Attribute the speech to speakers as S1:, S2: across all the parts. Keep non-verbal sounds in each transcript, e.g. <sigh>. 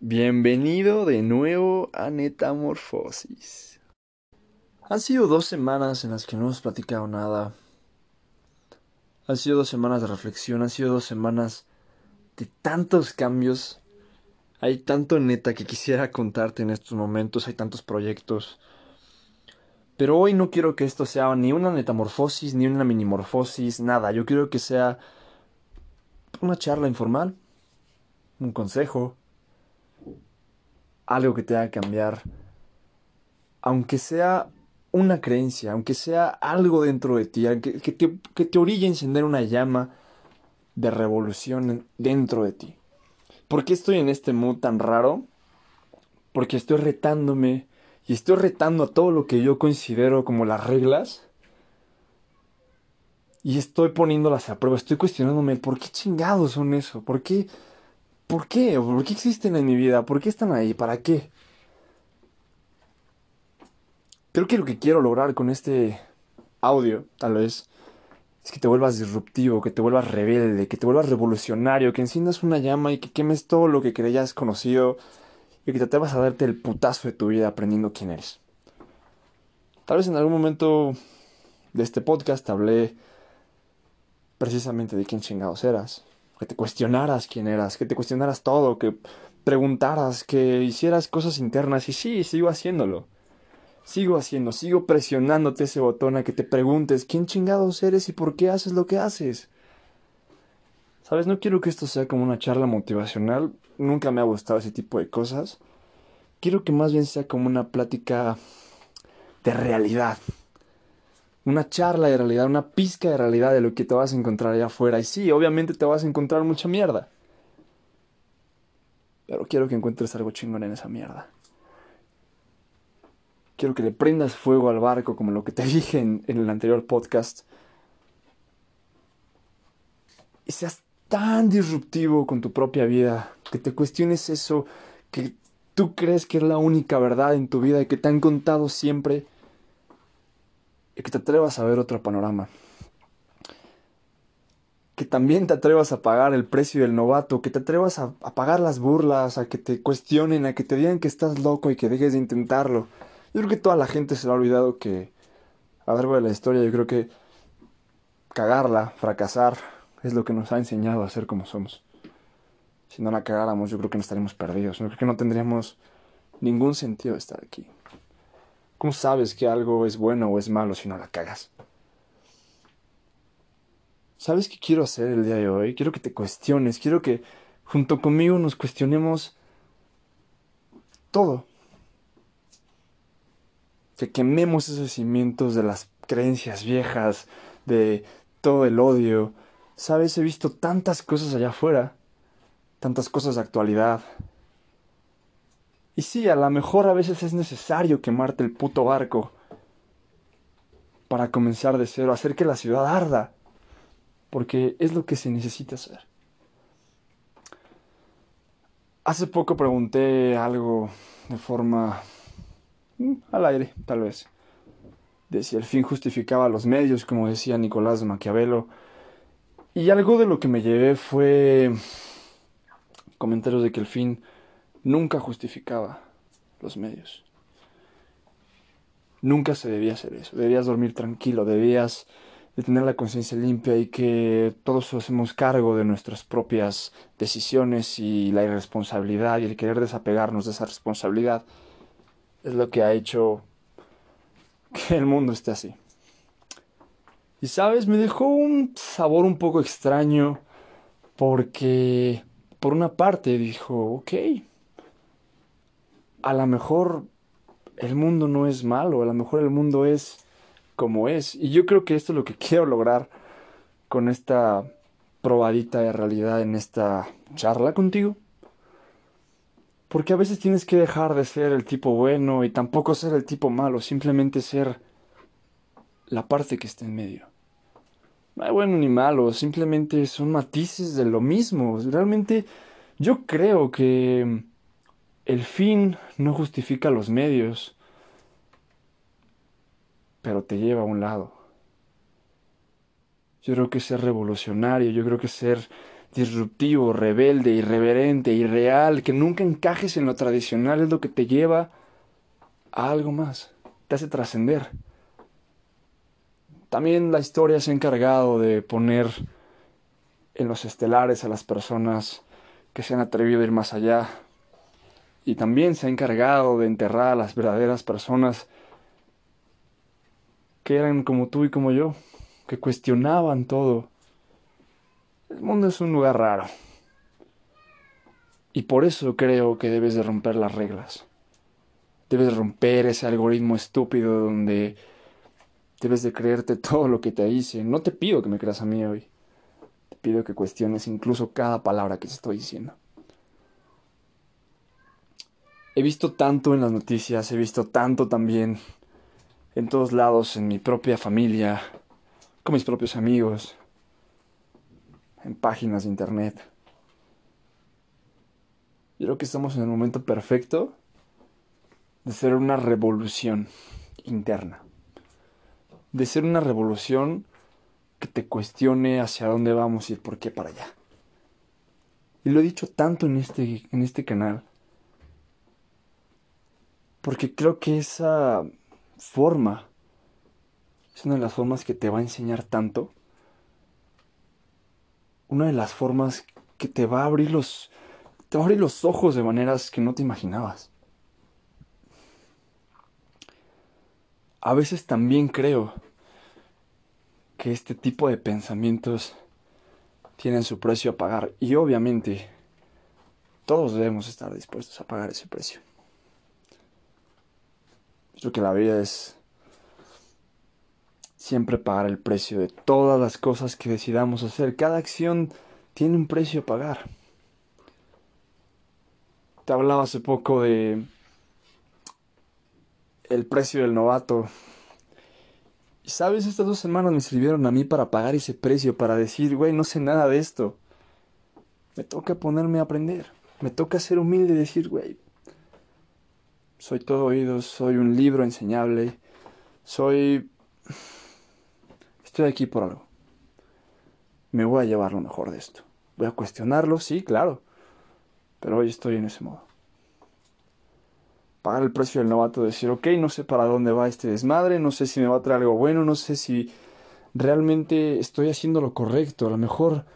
S1: Bienvenido de nuevo a Netamorfosis. Han sido dos semanas en las que no hemos platicado nada. Han sido dos semanas de reflexión, han sido dos semanas de tantos cambios. Hay tanto neta que quisiera contarte en estos momentos, hay tantos proyectos. Pero hoy no quiero que esto sea ni una metamorfosis, ni una minimorfosis, nada. Yo quiero que sea una charla informal, un consejo, algo que te haga cambiar, aunque sea una creencia, aunque sea algo dentro de ti, que, te, que te a encender una llama de revolución dentro de ti. ¿Por qué estoy en este mood tan raro? Porque estoy retándome y estoy retando a todo lo que yo considero como las reglas. Y estoy poniéndolas a prueba, estoy cuestionándome por qué chingados son eso, por qué ¿Por qué? ¿Por qué existen en mi vida? ¿Por qué están ahí? ¿Para qué? Creo que lo que quiero lograr con este audio, tal vez, es que te vuelvas disruptivo, que te vuelvas rebelde, que te vuelvas revolucionario, que enciendas una llama y que quemes todo lo que creías conocido y que te atrevas a darte el putazo de tu vida aprendiendo quién eres. Tal vez en algún momento de este podcast hablé precisamente de quién chingados eras, que te cuestionaras quién eras, que te cuestionaras todo, que preguntaras, que hicieras cosas internas y sí, sigo haciéndolo. Sigo haciendo, sigo presionándote ese botón a que te preguntes quién chingados eres y por qué haces lo que haces. Sabes, no quiero que esto sea como una charla motivacional, nunca me ha gustado ese tipo de cosas. Quiero que más bien sea como una plática de realidad, una charla de realidad, una pizca de realidad de lo que te vas a encontrar allá afuera. Y sí, obviamente te vas a encontrar mucha mierda. Pero quiero que encuentres algo chingón en esa mierda. Quiero que le prendas fuego al barco, como lo que te <laughs> dije en, el anterior podcast. Y seas tan disruptivo con tu propia vida, que te cuestiones eso, que tú crees que es la única verdad en tu vida y que te han contado siempre y que te atrevas a ver otro panorama. Que también te atrevas a pagar el precio del novato, que te atrevas a, pagar las burlas, a que te cuestionen, a que te digan que estás loco y que dejes de intentarlo. Yo creo que toda la gente se le ha olvidado que a lo largo de la historia yo creo que cagarla, fracasar, es lo que nos ha enseñado a ser como somos. Si no la cagáramos, yo creo que no estaríamos perdidos. Yo creo que no tendríamos ningún sentido estar aquí. ¿Cómo sabes que algo es bueno o es malo si no la cagas? ¿Sabes qué quiero hacer el día de hoy? Quiero que te cuestiones, quiero que junto conmigo nos cuestionemos todo. Que quememos esos cimientos de las creencias viejas, de todo el odio. Sabes, he visto tantas cosas allá afuera, tantas cosas de actualidad, y sí, a lo mejor a veces es necesario quemarte el puto barco para comenzar de cero, hacer que la ciudad arda, porque es lo que se necesita hacer. Hace poco pregunté algo de forma mm, al aire, tal vez, de si el fin justificaba los medios, como decía Nicolás Maquiavelo, y algo de lo que me llevé fue comentarios de que el fin nunca justificaba los medios. Nunca se debía hacer eso. Debías dormir tranquilo, debías de tener la conciencia limpia y que todos hacemos cargo de nuestras propias decisiones y la irresponsabilidad y el querer desapegarnos de esa responsabilidad es lo que ha hecho que el mundo esté así. Y sabes, me dejó un sabor un poco extraño porque por una parte dijo, ok, a lo mejor el mundo no es malo, a lo mejor el mundo es como es. Y yo creo que esto es lo que <laughs> quiero lograr con esta probadita de realidad en esta charla contigo. Porque a veces tienes que dejar de ser el tipo bueno y tampoco ser el tipo malo, simplemente ser la parte que está en medio. No hay bueno ni malo, simplemente son matices de lo mismo. Realmente yo creo que el fin no justifica los medios, pero te lleva a un lado. Yo creo que ser revolucionario, yo creo que ser disruptivo, rebelde, irreverente, irreal, que nunca encajes en lo tradicional es lo que te lleva a algo más, te hace trascender. También la historia se ha encargado de poner en los estelares a las personas que se han atrevido a ir más allá. Y también se ha encargado de enterrar a las verdaderas personas que eran como tú y como yo, que cuestionaban todo. El mundo es un lugar raro. Y por eso creo que debes de romper las reglas. Debes romper ese algoritmo estúpido donde Debes de creerte <laughs> todo lo que te dice. No te pido que me creas a mí hoy. Te pido que cuestiones incluso cada palabra que te estoy diciendo. He visto tanto en las noticias, he visto tanto también en todos lados, en mi propia familia, con mis propios amigos, en páginas de internet. Yo creo que estamos en el momento perfecto de hacer una revolución interna de ser una revolución que te cuestione hacia dónde vamos y por qué para allá. Y lo he dicho tanto en este, en este canal, porque creo que esa forma es una de las formas que te va a enseñar tanto, una de las formas que te va a abrir los, te va a abrir los ojos de maneras que no te imaginabas. a veces también creo que este tipo de pensamientos tienen su precio a pagar y obviamente todos debemos estar dispuestos a pagar ese precio. Creo que la vida es siempre pagar el precio de todas las cosas que decidamos hacer. Cada acción tiene un precio a pagar. Te hablaba hace poco de el precio del novato. Y sabes, estas dos semanas me sirvieron a mí para pagar ese precio, para decir, güey, no sé nada de esto. Me toca ponerme a aprender. Me toca ser humilde y decir, güey, soy todo oídos, soy un libro enseñable, soy... Estoy aquí por algo. Me voy a llevar lo mejor de esto. Voy a cuestionarlo, sí, claro. Pero hoy estoy en ese modo pagar el precio del novato, decir, ok, no sé para dónde va este desmadre, no sé si me va a traer algo bueno, no sé si realmente estoy haciendo lo correcto. A lo mejor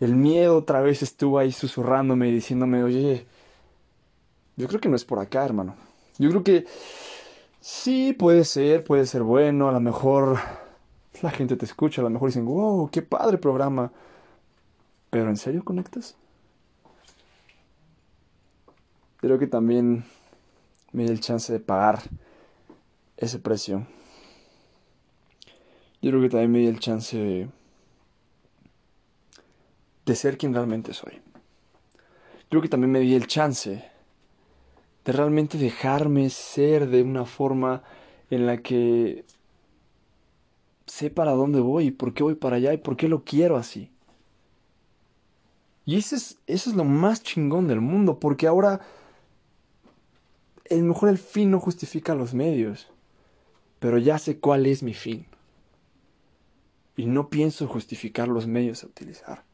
S1: el miedo otra vez estuvo ahí susurrándome y diciéndome, oye, yo creo que no es por acá, hermano. Yo creo que sí, puede ser, puede ser bueno, a lo mejor la gente te escucha, a lo mejor dicen, wow, qué padre programa. Pero ¿en serio conectas? Creo que también me di el chance de pagar ese precio. Yo creo que también me di el chance de, de ser quien realmente soy. Yo creo que también me di el chance de realmente dejarme ser de una forma en la que sé para dónde voy, por qué voy para allá y por qué lo quiero así. Y eso es, eso es lo más chingón del mundo, porque ahora el mejor el fin no justifica los medios, pero ya sé cuál es mi fin. Y no pienso justificar los medios a utilizar.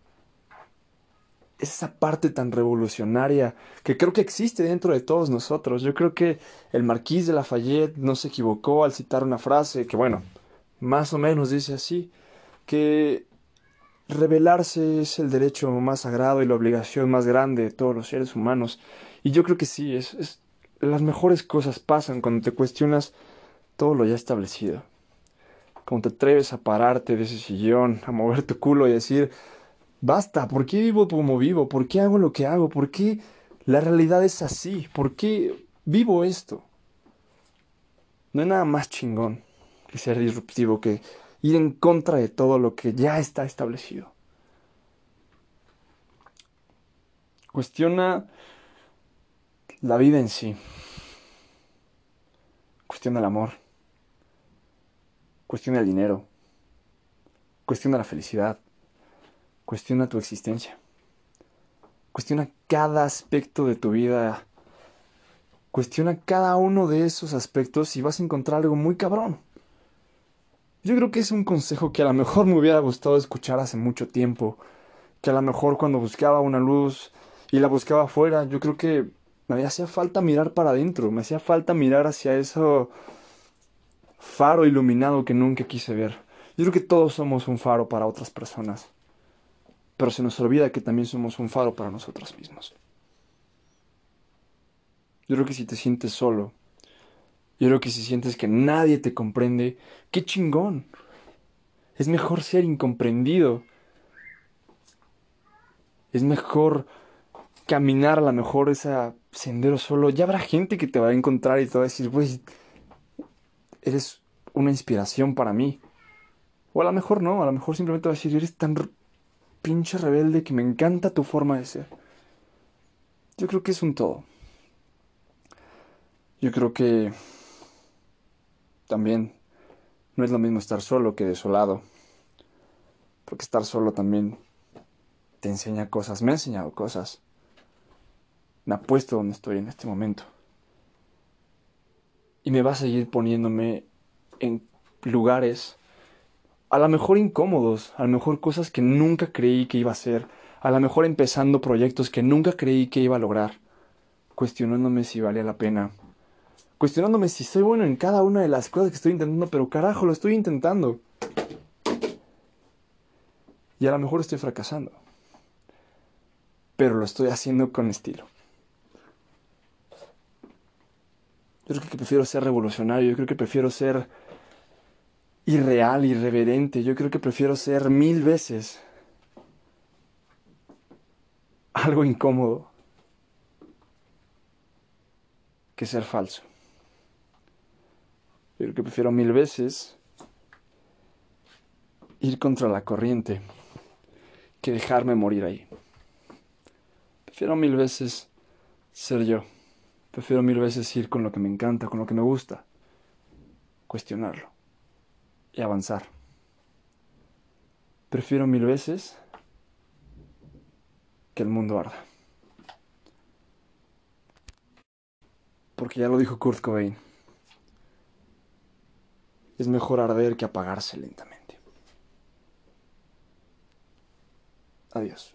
S1: Es esa parte tan revolucionaria que creo que existe dentro de todos nosotros. Yo creo que el marquís de Lafayette no se equivocó al citar una frase que, bueno, más o menos dice así, que rebelarse es el derecho más sagrado y la obligación más grande de todos los seres humanos. Y yo creo que sí, es, es las mejores cosas pasan cuando te cuestionas todo lo ya establecido. Cuando te atreves a pararte de ese sillón, a mover tu culo y decir, basta, ¿por qué vivo como vivo? ¿Por qué hago lo que hago? ¿Por qué la realidad es así? ¿Por qué vivo esto? No hay nada más chingón que ser disruptivo, que ir en contra de todo lo que ya está establecido. Cuestiona la vida en sí. Cuestiona el amor. Cuestiona el dinero. Cuestiona la felicidad. Cuestiona tu existencia. Cuestiona cada aspecto de tu vida. Cuestiona cada uno de esos aspectos y vas a encontrar algo muy cabrón. Yo creo que es un consejo que a lo mejor me hubiera gustado escuchar hace mucho tiempo que a lo mejor cuando buscaba una luz y la buscaba afuera, yo creo que me hacía falta mirar para adentro, me hacía falta mirar hacia ese faro iluminado que nunca quise ver. Yo creo que todos somos un faro para otras personas, pero se nos olvida que también somos un faro para nosotros mismos. Yo creo que si te sientes solo, yo creo que si sientes que nadie te comprende, qué chingón. Es mejor ser incomprendido. Es mejor caminar a lo mejor ese sendero solo. Ya habrá gente que te va a encontrar y te va a decir, güey, eres una inspiración para mí. O a lo mejor no, a lo mejor simplemente va a decir, eres tan pinche rebelde que me encanta tu forma de ser. Yo creo que es un todo. Yo creo que también no es lo mismo estar solo que desolado. Porque estar solo también te enseña cosas, me ha enseñado cosas. Me ha puesto donde estoy en este momento. Y me va a seguir poniéndome en lugares a lo mejor incómodos, a lo mejor cosas que nunca creí que iba a hacer, a lo mejor empezando proyectos que nunca creí que iba a lograr, cuestionándome si valía la pena, cuestionándome si soy bueno en cada una de las cosas que estoy intentando, pero carajo, lo estoy intentando. Y a lo mejor estoy fracasando. Pero lo estoy haciendo con estilo. Yo creo que prefiero ser revolucionario, yo creo que prefiero ser irreal, irreverente, yo creo que prefiero ser mil veces algo incómodo que ser falso. Yo creo que prefiero mil veces ir contra la corriente que dejarme morir ahí. Prefiero mil veces ser yo. Prefiero mil veces ir con lo que me encanta, con lo que me gusta. Cuestionarlo. Y avanzar. Prefiero mil veces que el mundo arda. Porque ya lo dijo Kurt Cobain es mejor arder que apagarse lentamente. Adiós.